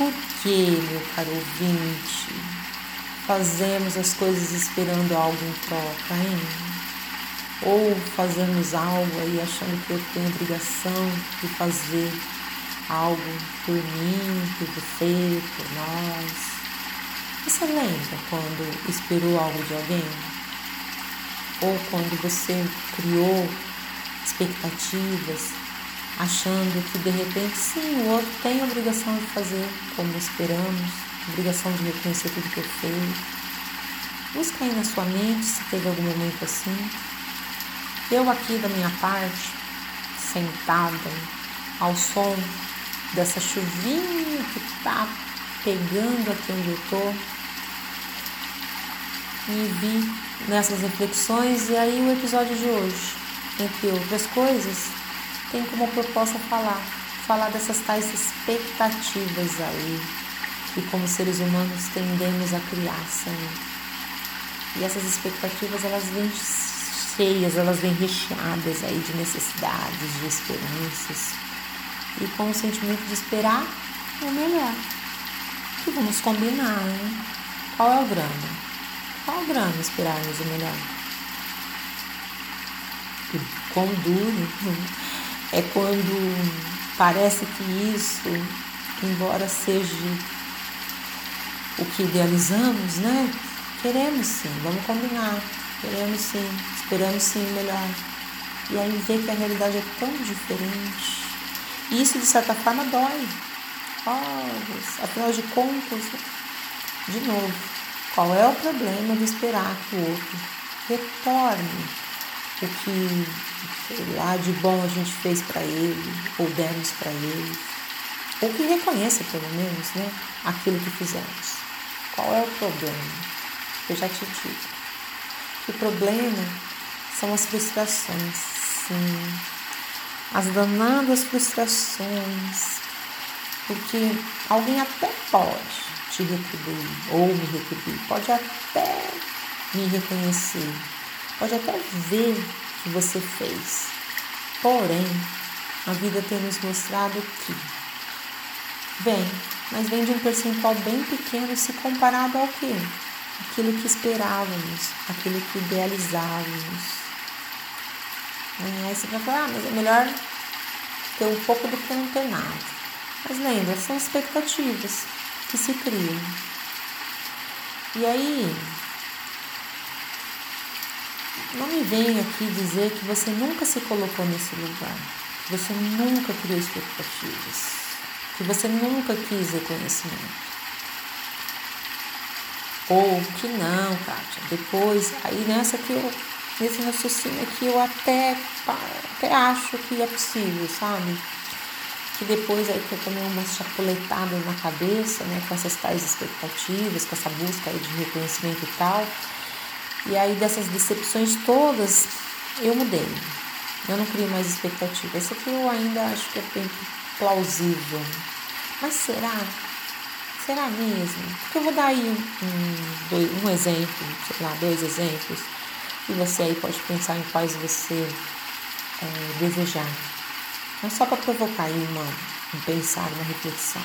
por que, meu caro ouvinte, fazemos as coisas esperando algo em troca, hein? Ou fazemos algo aí achando que eu tenho obrigação de fazer algo por mim, por você, por nós. Você lembra quando esperou algo de alguém? Ou quando você criou expectativas, achando que de repente sim, o outro tem a obrigação de fazer como esperamos, obrigação de reconhecer tudo que eu fiz. Busca aí na sua mente se teve algum momento assim. Eu aqui da minha parte, sentada ao som dessa chuvinha que tá pegando aqui onde eu tô. E vi nessas reflexões, e aí o episódio de hoje, entre outras coisas, tem como proposta falar, falar dessas tais expectativas aí, que como seres humanos tendemos a criar sempre. E essas expectativas elas vêm cheias, elas vêm recheadas aí de necessidades, de esperanças e com o sentimento de esperar o melhor. E vamos combinar, né? Qual é o drama? Qual é o drama esperarmos o melhor? Quão duro é quando parece que isso, embora seja o que idealizamos, né? Queremos sim, vamos combinar. Queremos sim, esperamos sim melhor. E aí ver que a realidade é tão diferente e isso, de certa forma, dói. Oh, afinal de contas, de novo, qual é o problema de esperar que o outro retorne o que, sei lá, de bom a gente fez para ele, ou demos para ele, ou que reconheça, pelo menos, né, aquilo que fizemos. Qual é o problema? Eu já te digo. O problema são as frustrações, sim as danadas frustrações, porque alguém até pode te retribuir ou me retribuir, pode até me reconhecer, pode até ver o que você fez. Porém, a vida tem nos mostrado que vem, mas vem de um percentual bem pequeno se comparado ao que? Aquilo que esperávamos, aquilo que idealizávamos. Aí você vai falar, ah, mas é melhor ter um pouco do que não ter nada. Mas lembra, são expectativas que se criam. E aí, não me venha aqui dizer que você nunca se colocou nesse lugar, que você nunca criou expectativas, que você nunca quis reconhecimento. Ou que não, Kátia, depois, aí nessa que eu nesse raciocínio aqui eu até, até acho que é possível, sabe? Que depois aí que eu tomei umas chapuletadas na cabeça, né, com essas tais expectativas, com essa busca aí de reconhecimento e tal. E aí dessas decepções todas, eu mudei. Eu não crio mais expectativa. Essa aqui eu ainda acho que é bem plausível. Mas será? Será mesmo? Porque eu vou dar aí um, um exemplo, sei lá, dois exemplos e você aí pode pensar em quais você é, desejar. Não só para provocar aí uma, um pensar, uma reflexão.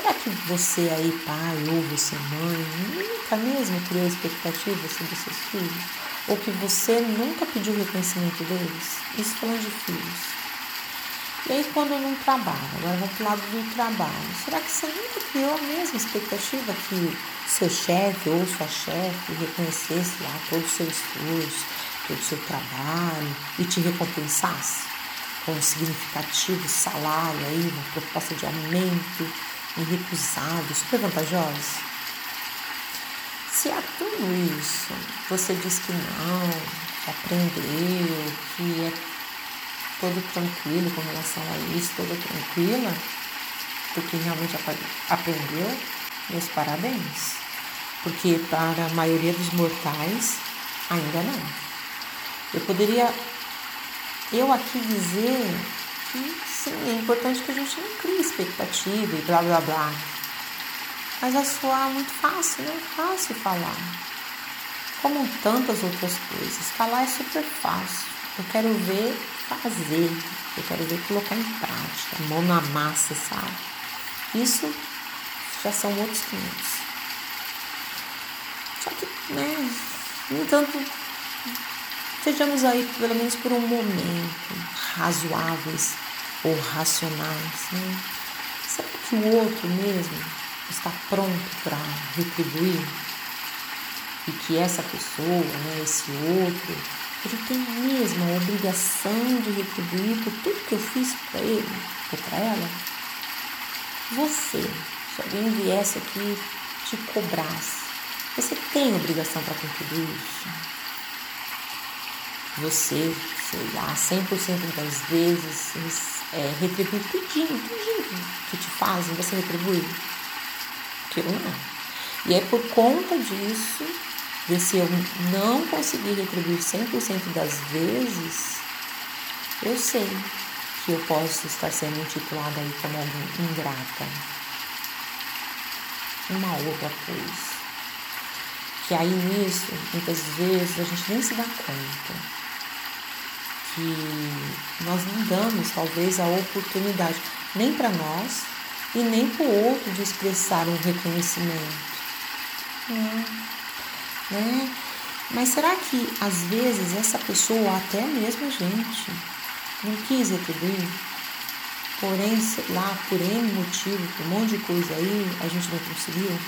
Será que você aí, pai, ou você, mãe, nunca mesmo criou expectativas sobre seus filhos? Ou que você nunca pediu reconhecimento deles? Isso falando de filhos. E aí quando não trabalha, agora vamos para o lado do trabalho. Será que você nunca criou a mesma expectativa que seu chefe ou sua chefe reconhecesse lá todo o seu esforço, todo o seu trabalho e te recompensasse com um significativo salário aí, uma proposta de aumento irrecusável, super? Se a tudo isso você diz que não, que aprendeu, que é todo tranquilo com relação a isso, toda tranquila, porque realmente aprendeu, meus parabéns. Porque para a maioria dos mortais, ainda não. Eu poderia, eu aqui dizer que sim, é importante que a gente não crie expectativa e blá blá blá. Mas é soar muito fácil, né? Fácil falar. Como tantas outras coisas. Falar é super fácil. Eu quero ver fazer, eu quero ver colocar em prática, mão na massa, sabe? Isso já são outros 500. Só que, né, no entanto, sejamos aí, pelo menos por um momento, razoáveis ou racionais, né? Será que o outro mesmo está pronto para retribuir? E que essa pessoa, né, esse outro, ele tem mesmo a obrigação de retribuir por tudo que eu fiz para ele ou para ela? Você, se alguém viesse aqui te cobrasse, você tem obrigação para tudo isso? Você, sei lá, 100% das vezes é, retribui tudinho, tudinho que te fazem, você retribui? Eu não. E é por conta disso de se eu não conseguir retribuir 100% das vezes, eu sei que eu posso estar sendo intitulada aí como alguém ingrata. Uma outra coisa. Que aí nisso, muitas vezes, a gente nem se dá conta que nós não damos talvez a oportunidade nem para nós e nem para o outro de expressar um reconhecimento. Não né? Mas será que às vezes essa pessoa, até mesmo a gente, não quis retribuir? Porém, sei lá, por N motivo, por um monte de coisa aí, a gente não conseguiu?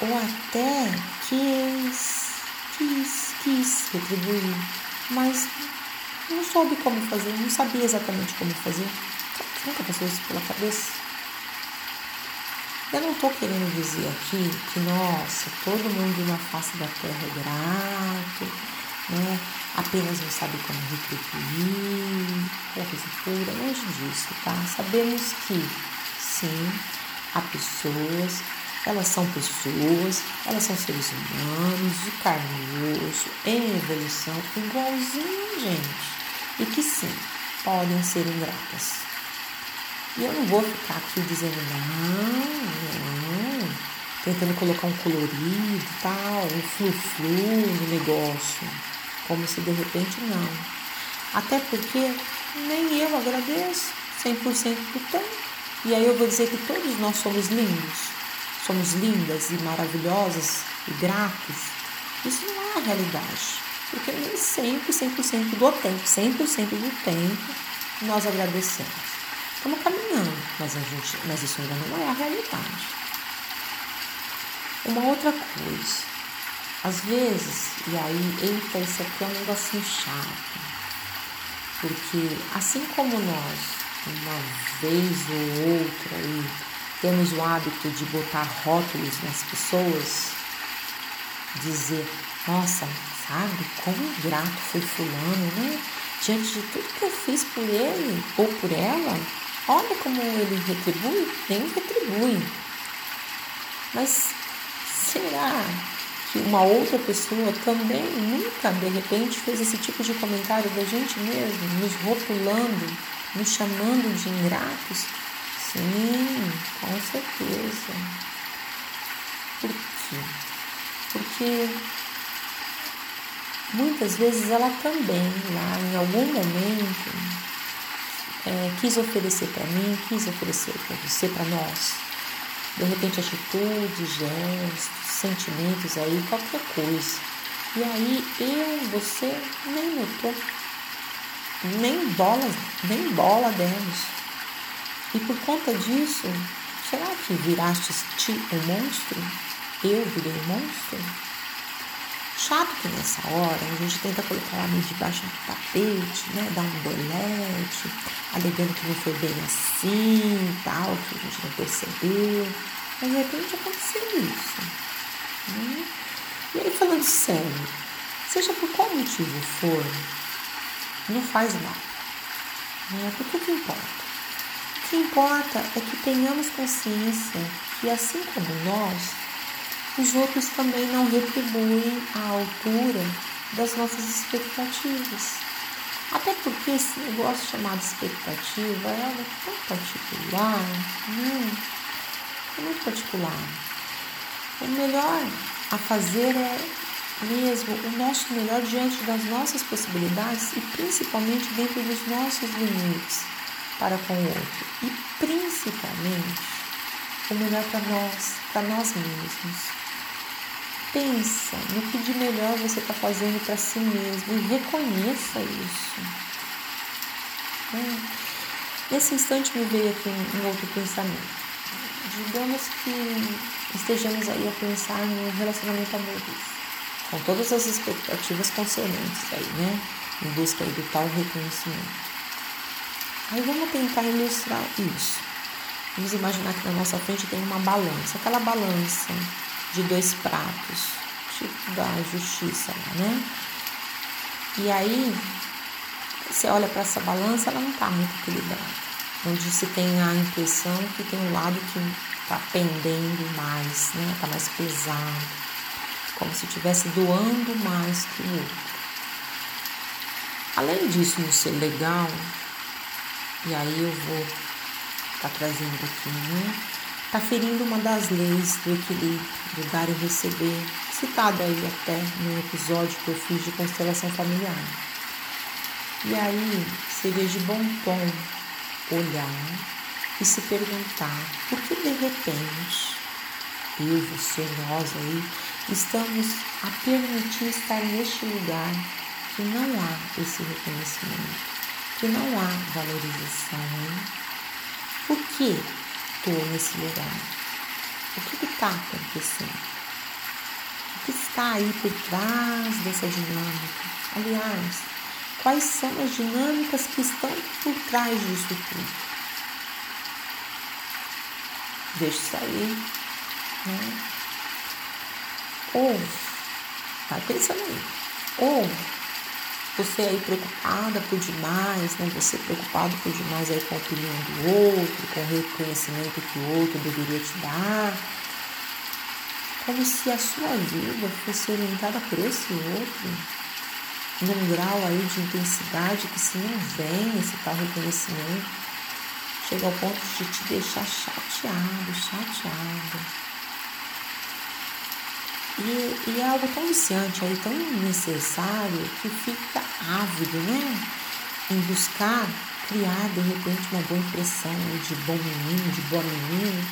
Ou até quis, quis, quis retribuir, mas não soube como fazer, não sabia exatamente como fazer. Nunca passou isso pela cabeça? Eu não estou querendo dizer aqui que, nossa, todo mundo na face da terra é grato, né? apenas não sabe como retribuir, coisa pura, longe disso, tá? Sabemos que, sim, há pessoas, elas são pessoas, elas são seres humanos, de carne e osso, em evolução, igualzinho gente, e que, sim, podem ser ingratas. E eu não vou ficar aqui dizendo não, não, tentando colocar um colorido tal, um flu-flu no negócio, como se de repente não. Até porque nem eu agradeço 100% do tempo. E aí eu vou dizer que todos nós somos lindos, somos lindas e maravilhosas e gratos. Isso não é a realidade, porque nem sempre, 100% do tempo, 100% do tempo, nós agradecemos. Estamos caminhando, mas, a gente, mas isso ainda não é a realidade. Uma outra coisa, às vezes, e aí, eita, isso aqui é um negocinho chato, porque assim como nós, uma vez ou outra, aí, temos o hábito de botar rótulos nas pessoas, dizer, nossa, sabe, como grato foi fulano, né? Diante de tudo que eu fiz por ele ou por ela, Olha como ele retribui, nem retribui. Mas será que uma outra pessoa também nunca de repente fez esse tipo de comentário da gente mesmo, nos rotulando, nos chamando de ingratos? Sim, com certeza. Por quê? Porque muitas vezes ela também, lá em algum momento, é, quis oferecer para mim, quis oferecer para você, para nós. De repente, atitudes, gestos, sentimentos aí, qualquer coisa. E aí eu, você nem notou, nem bola, nem bola demos. E por conta disso, será que viraste ti um monstro? Eu virei um monstro? Chato que nessa hora a gente tenta colocar lá meio debaixo do tapete, né? Dar um dolete, alegando que não foi bem assim tal, que a gente não percebeu. Mas de repente aconteceu isso. Né? E aí falando sério, seja por qual motivo for, não faz mal. Né? Porque o que importa? Que importa é que tenhamos consciência que assim como nós, os outros também não retribuem a altura das nossas expectativas. Até porque esse negócio chamado expectativa é algo tão particular, né? é muito particular. O melhor a fazer é mesmo o nosso melhor diante das nossas possibilidades e principalmente dentro dos nossos limites para com o outro. E principalmente o melhor para nós, para nós mesmos. Pensa no que de melhor você está fazendo para si mesmo e reconheça isso. Nesse instante me veio aqui um outro pensamento. Digamos que estejamos aí a pensar no relacionamento amoroso, com todas as expectativas concernentes aí, né? Em busca aí do tal reconhecimento. Aí vamos tentar ilustrar isso. Vamos imaginar que na nossa frente tem uma balança, aquela balança de dois pratos, tipo da justiça, né? E aí, você olha para essa balança, ela não está muito equilibrada. Onde se tem a impressão que tem um lado que está pendendo mais, né? Está mais pesado, como se estivesse doando mais que o outro. Além disso não ser legal, e aí eu vou tá trazendo aqui, né? Está ferindo uma das leis do equilíbrio, do dar e receber, citado aí até no episódio que eu fiz de constelação familiar. E aí seria de bom tom olhar e se perguntar por que de repente eu, você, nós aí estamos a permitir estar neste lugar que não há esse reconhecimento que não há valorização. Por que estou nesse lugar? O que está acontecendo? O que está aí por trás dessa dinâmica? Aliás, quais são as dinâmicas que estão por trás disso tudo? Deixe sair. Né? Ou, vai pensando aí. Ou você aí preocupada por demais, né? Você preocupado por demais aí com a opinião do outro, com o reconhecimento que o outro deveria te dar. Como se a sua vida fosse orientada por esse outro, num grau aí de intensidade que se não vem esse tal reconhecimento, chega ao ponto de te deixar chateado, chateado. E, e, é algo tão viciante aí, tão necessário, que fica ávido, né? Em buscar criar de repente uma boa impressão de bom menino, de boa menina,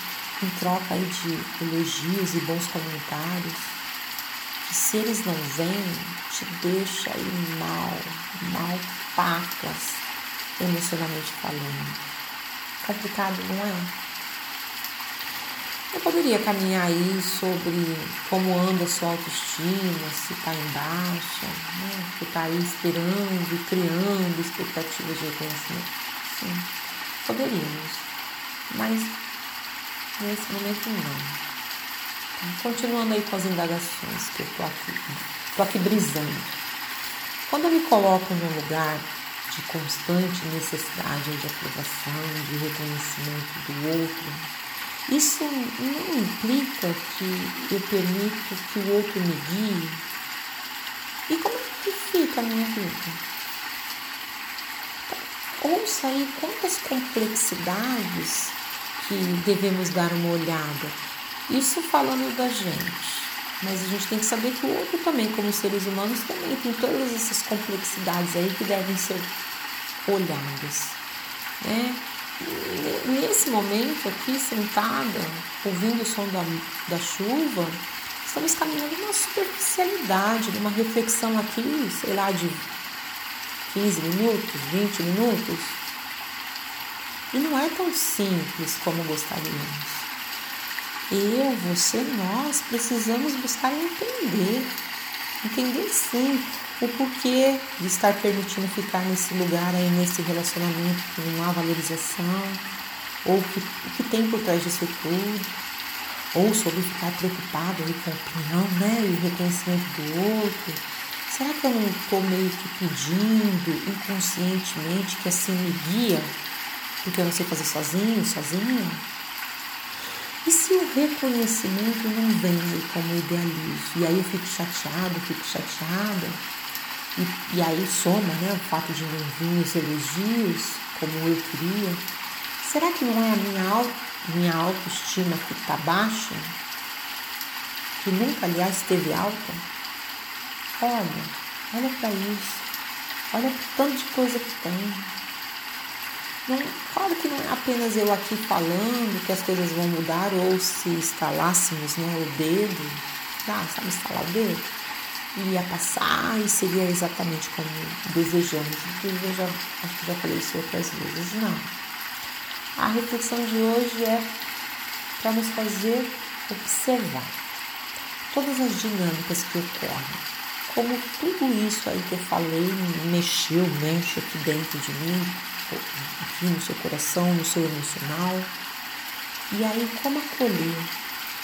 em troca aí de elogios e bons comentários. Que se eles não vêm, te deixa aí mal, mal pacas, emocionalmente falando. Complicado, não é? Eu poderia caminhar aí sobre como anda a sua autoestima, se está em baixa, né? se está aí esperando criando expectativas de reconhecimento. Sim, poderíamos, mas nesse momento não. Então, continuando aí com as indagações que eu estou aqui, estou aqui brisando. Quando eu me coloco num lugar de constante necessidade de aprovação, de reconhecimento do outro, isso não implica que eu permito que o outro me guie. E como é que fica a minha vida? Ouça aí quantas complexidades que devemos dar uma olhada. Isso falando da gente. Mas a gente tem que saber que o outro também, como seres humanos, também tem todas essas complexidades aí que devem ser olhadas. Né? Nesse momento aqui, sentada, ouvindo o som da, da chuva, estamos caminhando numa superficialidade, numa reflexão aqui, sei lá, de 15 minutos, 20 minutos. E não é tão simples como gostaríamos. Eu, você, nós precisamos buscar entender. Entender sim o porquê de estar permitindo ficar nesse lugar aí, nesse relacionamento que não há valorização, ou que, o que tem por trás disso tudo, ou sobre ficar preocupado aí com a opinião, né, e o reconhecimento do outro. Será que eu não estou meio que pedindo inconscientemente que assim me guia, porque eu não sei fazer sozinho, sozinha? E se o reconhecimento não vem como idealizo? E aí eu fico chateado, fico chateada, e, e aí soma né, o fato de não vir os elogios como eu queria. Será que não é a minha, minha autoestima que está baixa? Que nunca, aliás, esteve alta? Olha, olha para isso. Olha para tanto de coisa que tem. Não, claro que não é apenas eu aqui falando que as coisas vão mudar, ou se instalássemos né, o dedo, ah, sabe instalar o dedo? Iria passar e seria exatamente como desejamos. Eu já, acho que já falei isso outras vezes. Não. A reflexão de hoje é para nos fazer observar todas as dinâmicas que ocorrem. Como tudo isso aí que eu falei mexeu, mexe aqui dentro de mim, aqui no seu coração, no seu emocional. E aí, como acolher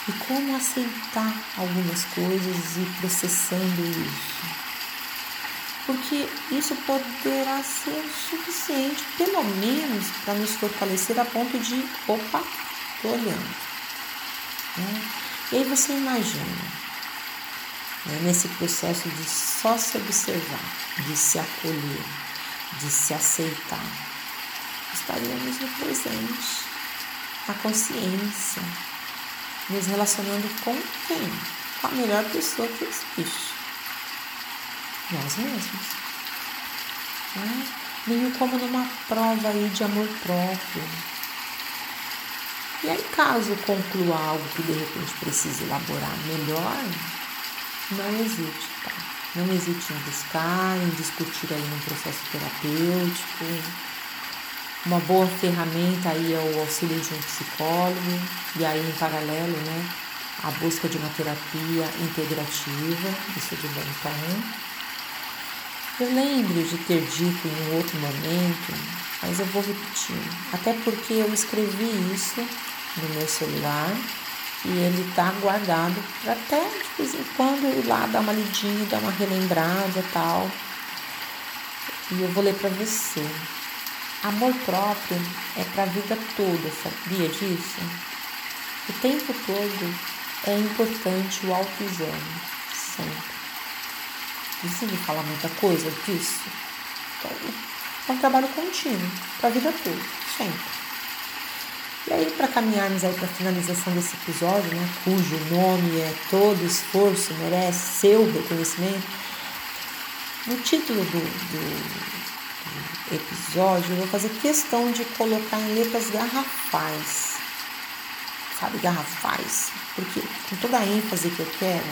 e como aceitar algumas coisas e processando isso. Porque isso poderá ser suficiente, pelo menos, para nos fortalecer a ponto de, opa, estou olhando. Né? E aí você imagina, né, nesse processo de só se observar, de se acolher, de se aceitar, estaríamos no presente, a consciência, nos relacionando com quem? Com a melhor pessoa que existe. Nós mesmos. Né? Meio como numa prova aí de amor próprio. E aí, caso conclua algo que de repente precise elaborar melhor, não hesite, tá? Não hesite em buscar, em discutir aí num processo terapêutico, uma boa ferramenta aí é o auxílio de um psicólogo e aí em paralelo, né, a busca de uma terapia integrativa, isso de bom tom. Eu lembro de ter dito em um outro momento, mas eu vou repetir, até porque eu escrevi isso no meu celular e ele está guardado até de vez em quando ir lá dar uma lidinha, dar uma relembrada tal. E eu vou ler para você. Amor próprio é para a vida toda, sabia disso? O tempo todo é importante o autoexame, sempre. Precisa falar muita coisa disso? Então, é um trabalho contínuo, para a vida toda, sempre. E aí, para caminharmos aí para a finalização desse episódio, né, cujo nome é Todo Esforço Merece Seu Reconhecimento, no título do, do episódio, eu vou fazer questão de colocar em letras garrafais. Sabe, garrafais. Porque com toda a ênfase que eu quero,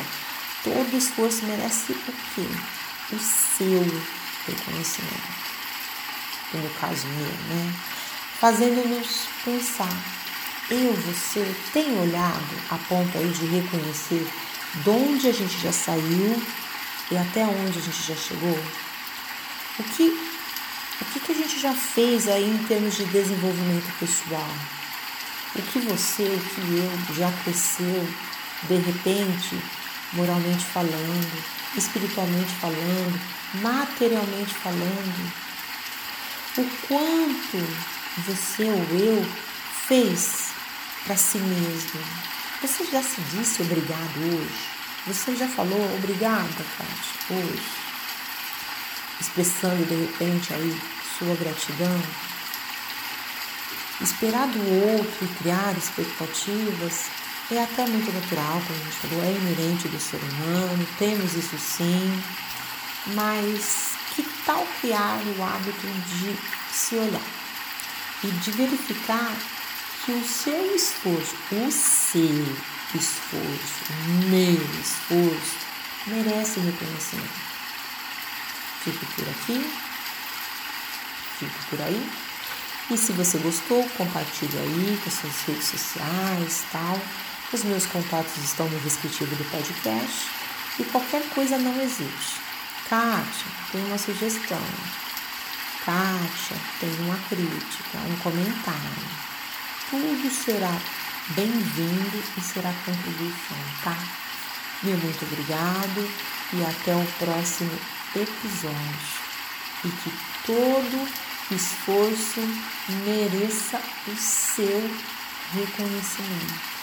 todo esforço merece o quê? O seu reconhecimento. No caso meu, né? Fazendo-nos pensar. Eu, você, tem olhado a ponto aí de reconhecer de onde a gente já saiu e até onde a gente já chegou? O que o que, que a gente já fez aí em termos de desenvolvimento pessoal? O que você, o que eu já cresceu de repente, moralmente falando, espiritualmente falando, materialmente falando? O quanto você ou eu fez para si mesmo? Você já se disse obrigado hoje? Você já falou obrigada, Kátia, hoje? Expressando de repente aí sua gratidão. Esperar do outro e criar expectativas é até muito natural, como a gente falou, é inerente do ser humano, temos isso sim, mas que tal criar o hábito de se olhar e de verificar que o seu esforço, o seu esforço, o meu esforço, merece reconhecimento. Fico por aqui, fico por aí. E se você gostou, compartilhe aí com suas redes sociais tal. Os meus contatos estão no descritivo do podcast. E qualquer coisa não existe. Kátia, tem uma sugestão. Kátia, tem uma crítica, um comentário. Tudo será bem-vindo e será contribuição, tá? Meu muito obrigado e até o próximo episódio e que todo esforço mereça o seu reconhecimento.